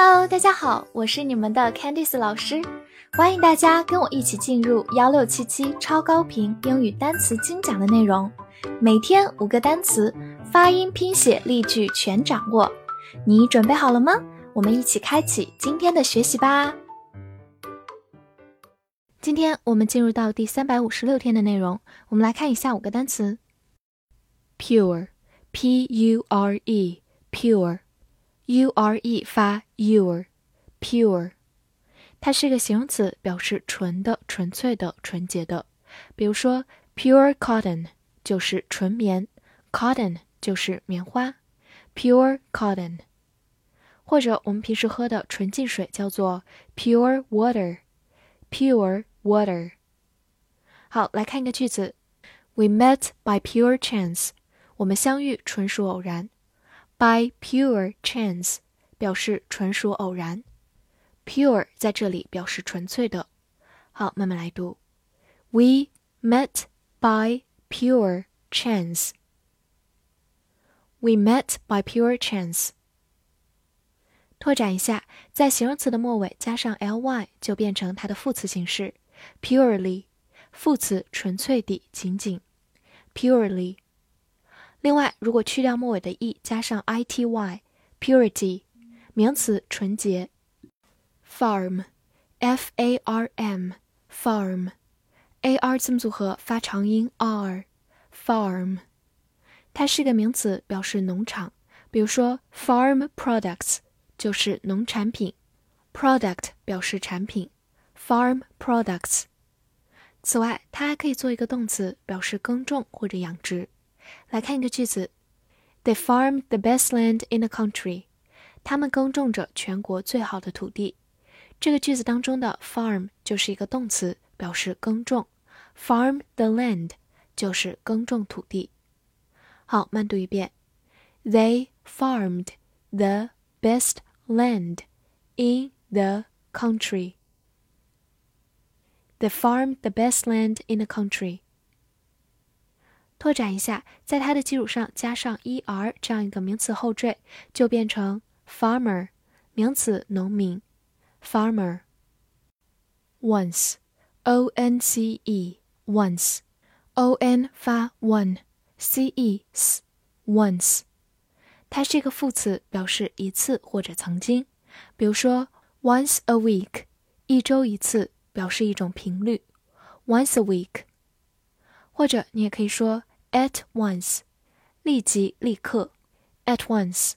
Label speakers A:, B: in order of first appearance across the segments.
A: Hello，大家好，我是你们的 Candice 老师，欢迎大家跟我一起进入幺六七七超高频英语单词精讲的内容，每天五个单词，发音、拼写、例句全掌握，你准备好了吗？我们一起开启今天的学习吧。今天我们进入到第三百五十六天的内容，我们来看一下五个单词：pure，p u r e，pure。U r e 发 ure，pure，它是个形容词，表示纯的、纯粹的、纯洁的。比如说，pure cotton 就是纯棉，cotton 就是棉花，pure cotton。或者我们平时喝的纯净水叫做 pure water，pure water。好，来看一个句子：We met by pure chance。我们相遇纯属偶然。By pure chance 表示纯属偶然，pure 在这里表示纯粹的。好，慢慢来读。We met by pure chance. We met by pure chance. 拓展一下，在形容词的末尾加上 ly 就变成它的副词形式，purely 副词纯粹地、仅仅，purely。另外，如果去掉末尾的 e，加上 i t y，purity，名词纯洁。farm，f a r m，farm，a r 字母组合发长音 r，farm，它是一个名词，表示农场。比如说，farm products 就是农产品，product 表示产品，farm products。此外，它还可以做一个动词，表示耕种或者养殖。来看一个句子：They farm the best land in the country。他们耕种着全国最好的土地。这个句子当中的 farm 就是一个动词，表示耕种。Farm the land 就是耕种土地。好，慢读一遍：They farmed the best land in the country. They farmed the best land in the country. 拓展一下，在它的基础上加上 er 这样一个名词后缀，就变成 farmer，名词农民，farmer。once，o n c e，once，o n 发 one，c e s，once，它是一个副词，表示一次或者曾经。比如说 once a week，一周一次，表示一种频率，once a week。或者你也可以说。At once，立即、立刻。At once。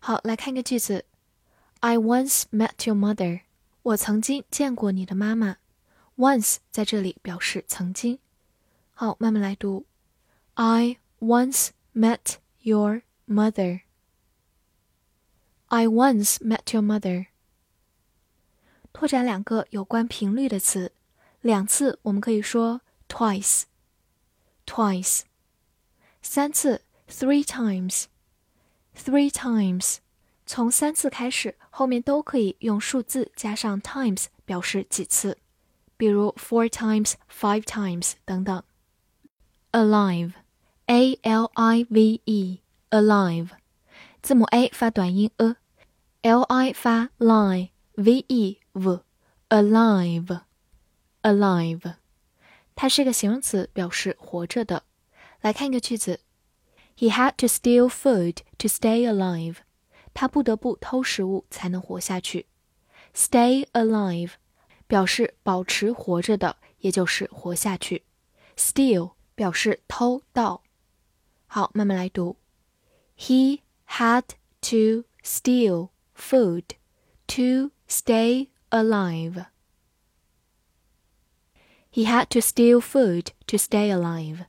A: 好，来看一个句子。I once met your mother。我曾经见过你的妈妈。Once 在这里表示曾经。好，慢慢来读。I once met your mother. I once met your mother. 拓展两个有关频率的词，两次我们可以说 twice。twice，三次 three times，three times，从三次开始，后面都可以用数字加上 times 表示几次，比如 four times、five times 等等。alive，a l i v e，alive，字母 a 发短音 a，l i 发 lie，v e v，alive，alive。 它是一个形容词，表示活着的。来看一个句子：He had to steal food to stay alive。他不得不偷食物才能活下去。Stay alive 表示保持活着的，也就是活下去。Steal 表示偷盗。好，慢慢来读：He had to steal food to stay alive。 He had to steal food to stay alive。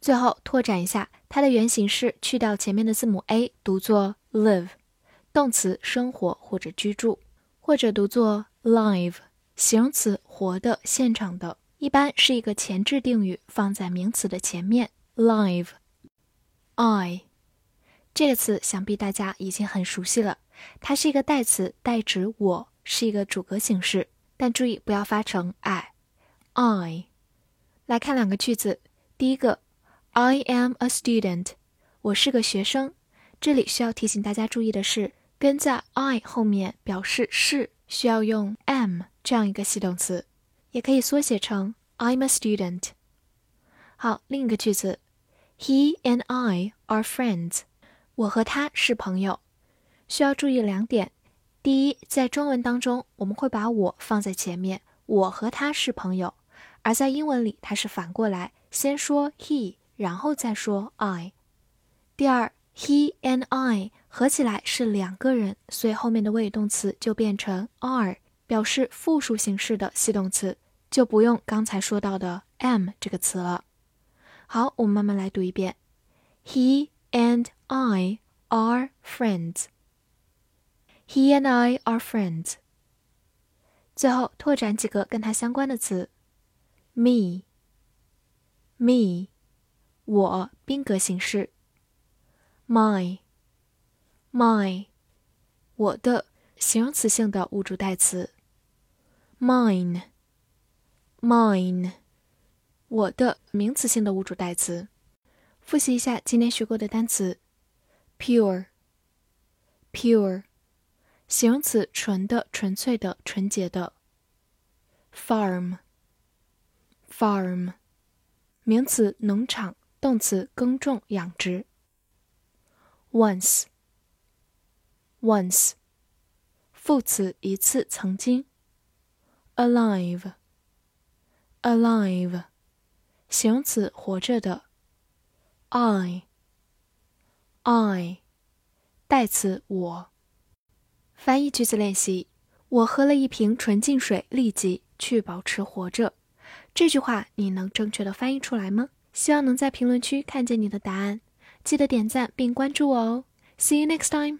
A: 最后拓展一下，它的原形式去掉前面的字母 a，读作 live，动词生活或者居住，或者读作 live，形容词活的、现场的，一般是一个前置定语放在名词的前面。live。I 这个词想必大家已经很熟悉了，它是一个代词，代指我，是一个主格形式。但注意不要发成 i。I，来看两个句子。第一个，I am a student，我是个学生。这里需要提醒大家注意的是跟在 I 后面表示是，需要用 am 这样一个系动词，也可以缩写成 I'm a student。好，另一个句子，He and I are friends。我和他是朋友。需要注意两点：第一，在中文当中，我们会把我放在前面，我和他是朋友；而在英文里，它是反过来，先说 he，然后再说 I。第二，he and I 合起来是两个人，所以后面的谓语动词就变成 are，表示复数形式的系动词，就不用刚才说到的 am 这个词了。好，我们慢慢来读一遍。He and I are friends. He and I are friends. 最后拓展几个跟它相关的词。：me, me，我宾格形式。；my, my，我的形容词性的物主代词。；mine, mine。我的名词性的物主代词，复习一下今天学过的单词。：pure，pure，形容词，纯的、纯粹的、纯洁的。；farm，farm，名词，农场；动词，耕种、养殖。；once，once，副词，一次、曾经。；alive，alive。形容词，活着的。I，I，代词，我。翻译句子练习：我喝了一瓶纯净水，立即去保持活着。这句话你能正确的翻译出来吗？希望能在评论区看见你的答案。记得点赞并关注我哦。See you next time.